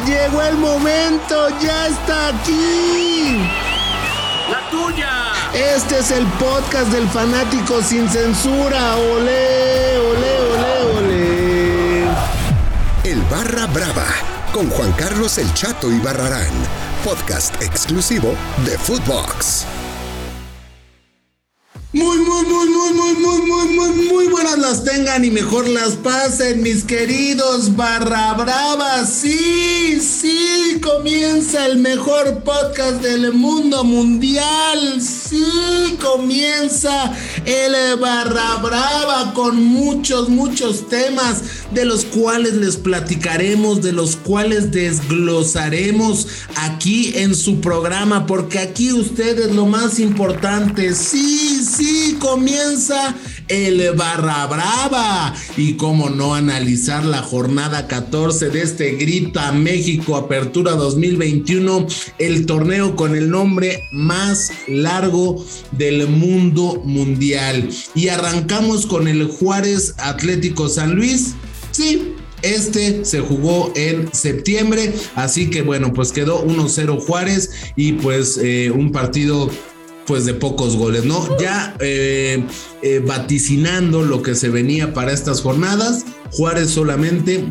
Llegó el momento, ya está aquí. La tuya. Este es el podcast del fanático sin censura. Ole, ole, ole, ole. El Barra Brava con Juan Carlos El Chato y Barrarán, podcast exclusivo de Footbox. Muy, muy, muy, muy, muy, muy, las tengan y mejor las pasen, mis queridos barra bravas. Sí, sí, comienza el mejor podcast del mundo mundial. Sí, comienza el barra brava con muchos, muchos temas de los cuales les platicaremos, de los cuales desglosaremos aquí en su programa, porque aquí ustedes lo más importante, sí, sí sí, comienza el Barra Brava. Y cómo no analizar la jornada 14 de este Grita México Apertura 2021, el torneo con el nombre más largo del mundo mundial. Y arrancamos con el Juárez Atlético San Luis. Sí, este se jugó en septiembre, así que bueno, pues quedó 1-0 Juárez y pues eh, un partido pues de pocos goles, ¿no? Ya eh, eh, vaticinando lo que se venía para estas jornadas, Juárez solamente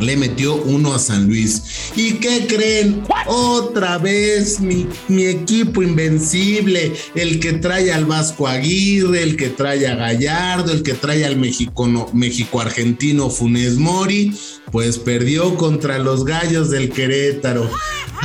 le metió uno a San Luis. ¿Y qué creen? Otra vez mi, mi, equipo invencible, el que trae al Vasco Aguirre, el que trae a Gallardo, el que trae al México argentino Funes Mori, pues perdió contra los gallos del Querétaro.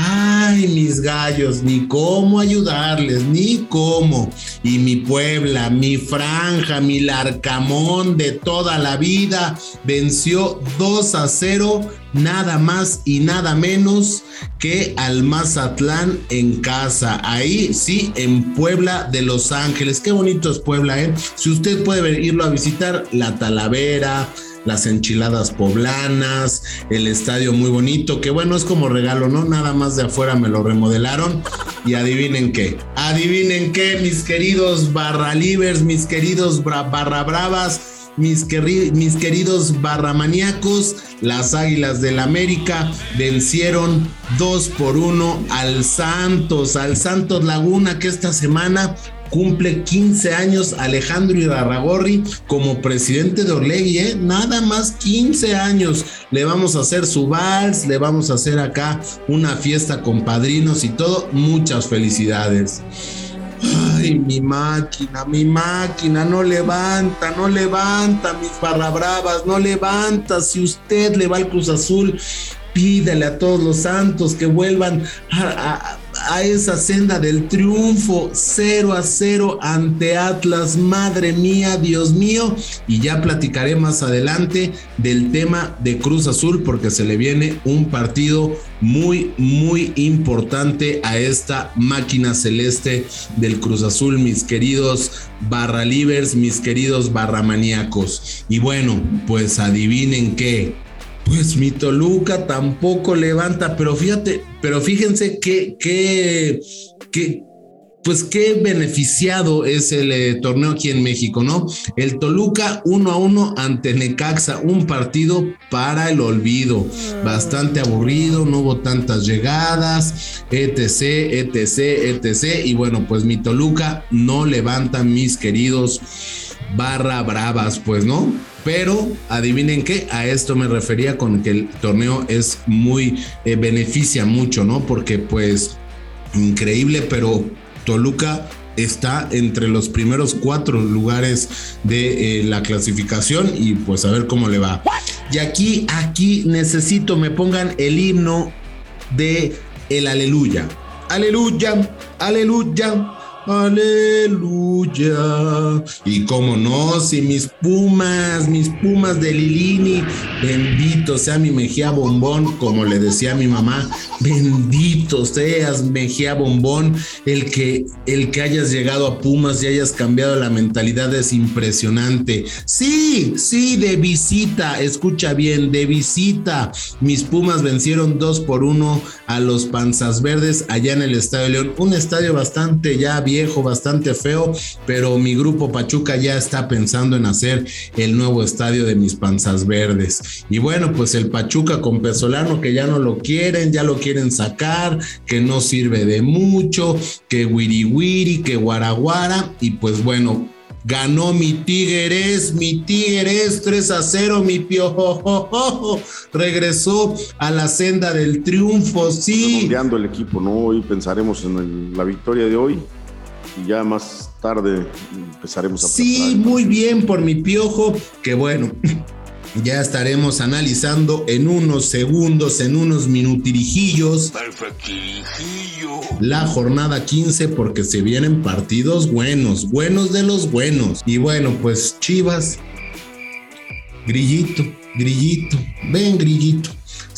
Ay, mis gallos, ni cómo ayudarles, ni cómo. Y mi Puebla, mi franja, mi larcamón de toda la vida venció 2 a 0, nada más y nada menos que al Mazatlán en casa. Ahí sí, en Puebla de Los Ángeles. Qué bonito es Puebla, ¿eh? Si usted puede irlo a visitar, la Talavera las enchiladas poblanas, el estadio muy bonito, que bueno, es como regalo, ¿no? Nada más de afuera me lo remodelaron y adivinen qué, adivinen qué, mis queridos barra livers, mis queridos barra bravas. Mis, mis, queridos barramaníacos, las Águilas del América vencieron 2 por 1 al Santos, al Santos Laguna, que esta semana cumple 15 años Alejandro Irarragorri como presidente de Orlegui, ¿eh? nada más 15 años. Le vamos a hacer su vals, le vamos a hacer acá una fiesta con padrinos y todo. Muchas felicidades. Ay, mi máquina, mi máquina, no levanta, no levanta, mis barra bravas, no levanta. Si usted le va al Cruz Azul, pídale a todos los santos que vuelvan a, esa senda del triunfo 0 a 0 ante Atlas. Madre mía, Dios mío. Y ya platicaré más adelante del tema de Cruz Azul porque se le viene un partido muy, muy importante a esta máquina celeste del Cruz Azul, mis queridos barra livers, mis queridos barra maníacos. Y bueno, pues adivinen qué pues mi Toluca tampoco levanta, pero fíjate, pero fíjense que, que, que pues qué beneficiado es el eh, torneo aquí en México, ¿no? El Toluca uno a uno ante Necaxa, un partido para el olvido, bastante aburrido, no hubo tantas llegadas, etc, etc, etc. Y bueno, pues mi Toluca no levanta, mis queridos barra bravas, pues, ¿no? Pero adivinen qué, a esto me refería con que el torneo es muy, eh, beneficia mucho, ¿no? Porque pues increíble, pero Toluca está entre los primeros cuatro lugares de eh, la clasificación y pues a ver cómo le va. Y aquí, aquí necesito me pongan el himno de el aleluya. Aleluya, aleluya. Aleluya. Y como no, si mis pumas, mis pumas de Lilini, bendito sea mi Mejía Bombón, como le decía mi mamá, bendito seas Mejía Bombón, el que, el que hayas llegado a Pumas y hayas cambiado la mentalidad es impresionante. Sí, sí, de visita, escucha bien, de visita. Mis Pumas vencieron dos por uno a los Panzas Verdes allá en el Estadio León, un estadio bastante ya bien viejo, bastante feo, pero mi grupo Pachuca ya está pensando en hacer el nuevo estadio de mis panzas verdes. Y bueno, pues el Pachuca con Pesolano que ya no lo quieren, ya lo quieren sacar, que no sirve de mucho, que wiri wiri, que guaraguara, y pues bueno, Ganó mi Tigres, mi Tigres 3 a 0, mi piojo. Regresó a la senda del triunfo, sí. Cambiando el equipo, ¿no? Hoy pensaremos en la victoria de hoy ya más tarde empezaremos a. Sí, muy bien por mi piojo, que bueno. Ya estaremos analizando en unos segundos, en unos minutirijillos, la jornada 15 porque se vienen partidos buenos, buenos de los buenos. Y bueno, pues Chivas, grillito, grillito, ven grillito.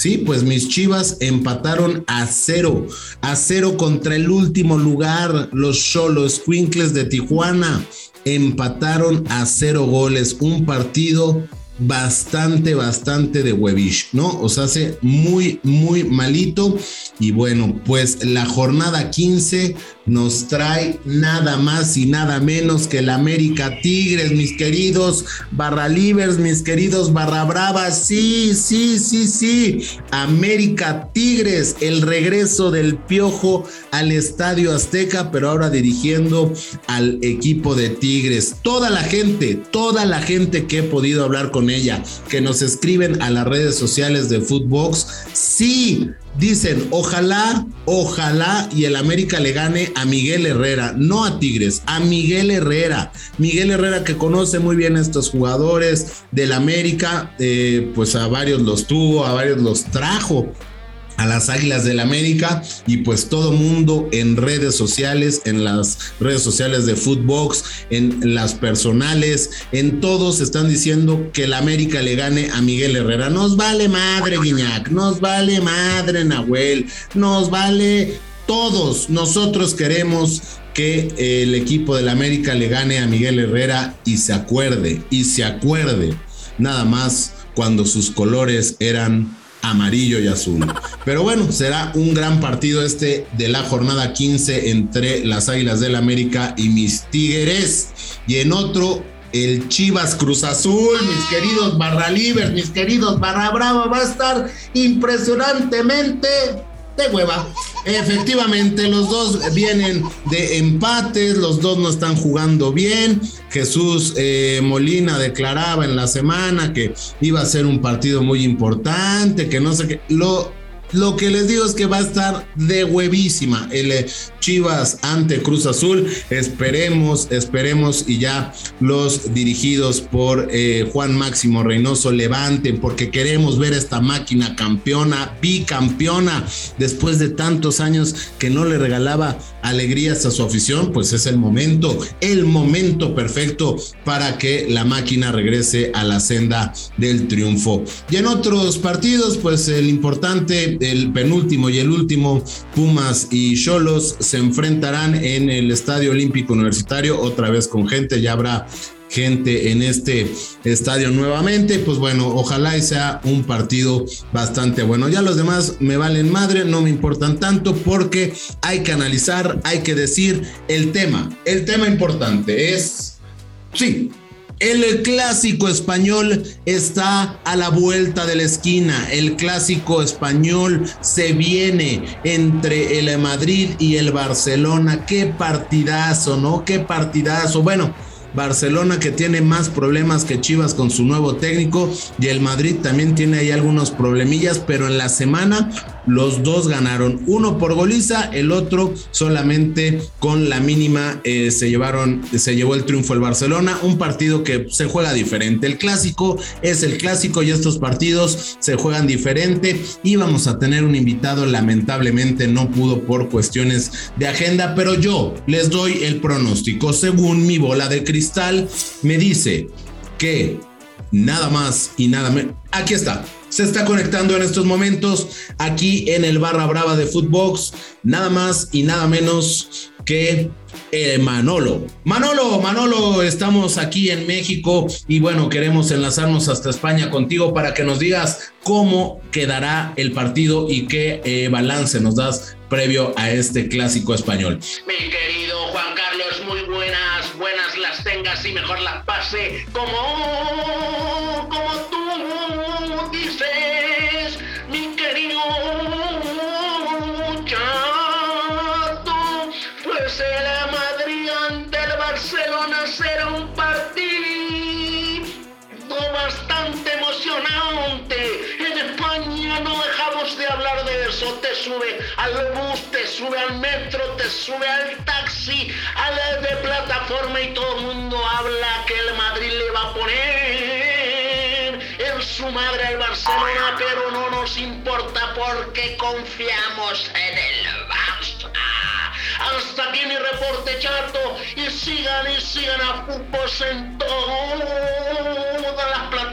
Sí, pues mis Chivas empataron a cero, a cero contra el último lugar, los Cholos Quinkles de Tijuana. Empataron a cero goles, un partido bastante, bastante de huevish, ¿no? O sea, hace muy, muy malito. Y bueno, pues la jornada 15 nos trae nada más y nada menos que el América Tigres, mis queridos barra libres, mis queridos barra bravas. Sí, sí, sí, sí. América Tigres, el regreso del Piojo al Estadio Azteca, pero ahora dirigiendo al equipo de Tigres. Toda la gente, toda la gente que he podido hablar con ella, que nos escriben a las redes sociales de Footbox, sí Dicen, ojalá, ojalá y el América le gane a Miguel Herrera, no a Tigres, a Miguel Herrera. Miguel Herrera que conoce muy bien a estos jugadores del América, eh, pues a varios los tuvo, a varios los trajo a las Águilas del América y pues todo mundo en redes sociales, en las redes sociales de Footbox, en las personales, en todos están diciendo que el América le gane a Miguel Herrera. Nos vale madre Guiñac, nos vale madre Nahuel, nos vale todos. Nosotros queremos que el equipo del América le gane a Miguel Herrera y se acuerde, y se acuerde, nada más cuando sus colores eran amarillo y azul. Pero bueno, será un gran partido este de la jornada 15 entre las Águilas del América y mis Tigres. Y en otro, el Chivas Cruz Azul, mis queridos Barra Liber, mis queridos Barra Brava, va a estar impresionantemente hueva. Efectivamente, los dos vienen de empates, los dos no están jugando bien. Jesús eh, Molina declaraba en la semana que iba a ser un partido muy importante, que no sé qué. Lo, lo que les digo es que va a estar de huevísima el eh, Chivas ante Cruz Azul. Esperemos, esperemos y ya los dirigidos por eh, Juan Máximo Reynoso levanten porque queremos ver esta máquina campeona, bicampeona, después de tantos años que no le regalaba alegrías a su afición, pues es el momento, el momento perfecto para que la máquina regrese a la senda del triunfo. Y en otros partidos, pues el importante el penúltimo y el último, Pumas y Cholos, se enfrentarán en el Estadio Olímpico Universitario, otra vez con gente, ya habrá gente en este estadio nuevamente. Pues bueno, ojalá y sea un partido bastante bueno. Ya los demás me valen madre, no me importan tanto porque hay que analizar, hay que decir el tema. El tema importante es, sí, el clásico español está a la vuelta de la esquina. El clásico español se viene entre el Madrid y el Barcelona. Qué partidazo, ¿no? Qué partidazo. Bueno, Barcelona que tiene más problemas que Chivas con su nuevo técnico y el Madrid también tiene ahí algunos problemillas, pero en la semana los dos ganaron, uno por goliza, el otro solamente con la mínima eh, se llevaron, se llevó el triunfo el Barcelona, un partido que se juega diferente. El clásico es el clásico y estos partidos se juegan diferente y vamos a tener un invitado, lamentablemente no pudo por cuestiones de agenda, pero yo les doy el pronóstico. Según mi bola de cristal, me dice que nada más y nada menos. Aquí está se está conectando en estos momentos aquí en el Barra Brava de Footbox, nada más y nada menos que eh, Manolo. Manolo, Manolo, estamos aquí en México y bueno, queremos enlazarnos hasta España contigo para que nos digas cómo quedará el partido y qué eh, balance nos das previo a este clásico español. Mi querido Juan Carlos sí mejor las pase como, sube al bus, te sube al metro, te sube al taxi, a la de plataforma y todo el mundo habla que el Madrid le va a poner en su madre al Barcelona, pero no nos importa porque confiamos en el Barça. Hasta aquí mi reporte chato y sigan y sigan a fútbol en todas las plataformas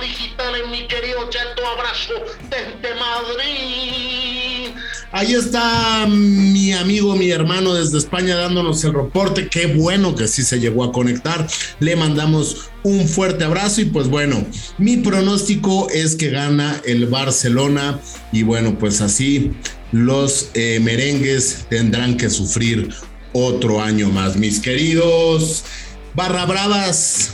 digitales, mi querido chato. Abrazo desde Madrid. Ahí está mi amigo, mi hermano desde España dándonos el reporte. Qué bueno que sí se llegó a conectar. Le mandamos un fuerte abrazo y pues bueno, mi pronóstico es que gana el Barcelona y bueno, pues así los eh, merengues tendrán que sufrir otro año más. Mis queridos barra bravas,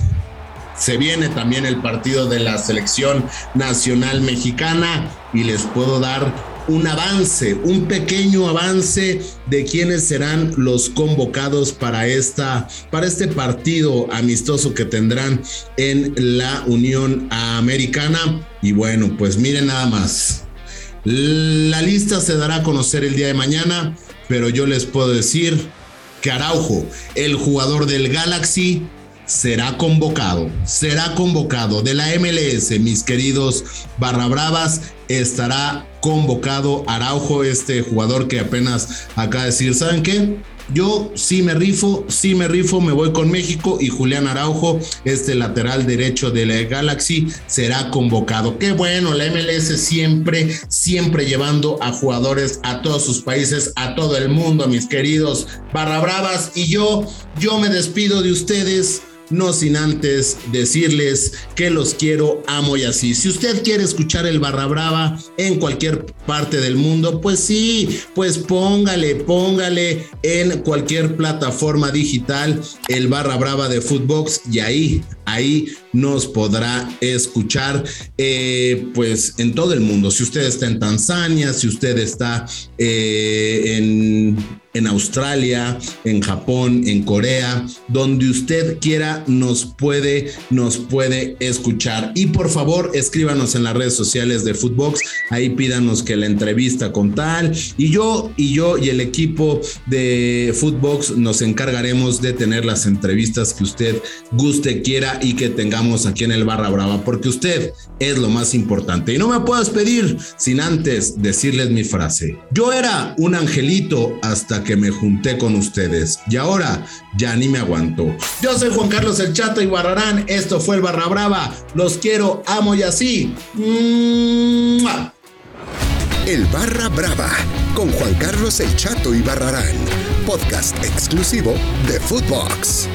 se viene también el partido de la selección nacional mexicana y les puedo dar un avance, un pequeño avance de quiénes serán los convocados para esta para este partido amistoso que tendrán en la Unión Americana y bueno, pues miren nada más. La lista se dará a conocer el día de mañana, pero yo les puedo decir que Araujo, el jugador del Galaxy, será convocado, será convocado de la MLS, mis queridos barra bravas, estará convocado Araujo, este jugador que apenas acaba de decir, ¿saben qué? Yo sí me rifo, sí me rifo, me voy con México y Julián Araujo, este lateral derecho de la Galaxy, será convocado. Qué bueno, la MLS siempre, siempre llevando a jugadores a todos sus países, a todo el mundo, mis queridos barra bravas. Y yo, yo me despido de ustedes no sin antes decirles que los quiero, amo y así. Si usted quiere escuchar el Barra Brava en cualquier parte del mundo, pues sí, pues póngale, póngale en cualquier plataforma digital el Barra Brava de Footbox y ahí, ahí nos podrá escuchar eh, pues en todo el mundo. Si usted está en Tanzania, si usted está eh, en en Australia, en Japón, en Corea, donde usted quiera nos puede nos puede escuchar. Y por favor, escríbanos en las redes sociales de Footbox, ahí pídanos que la entrevista con tal y yo y yo y el equipo de Footbox nos encargaremos de tener las entrevistas que usted guste, quiera y que tengamos aquí en el Barra Brava, porque usted es lo más importante. Y no me puedo despedir sin antes decirles mi frase. Yo era un angelito hasta que me junté con ustedes y ahora ya ni me aguanto. Yo soy Juan Carlos El Chato y Barrarán, esto fue el Barra Brava, los quiero, amo y así. El Barra Brava con Juan Carlos El Chato y Barrarán, podcast exclusivo de Footbox.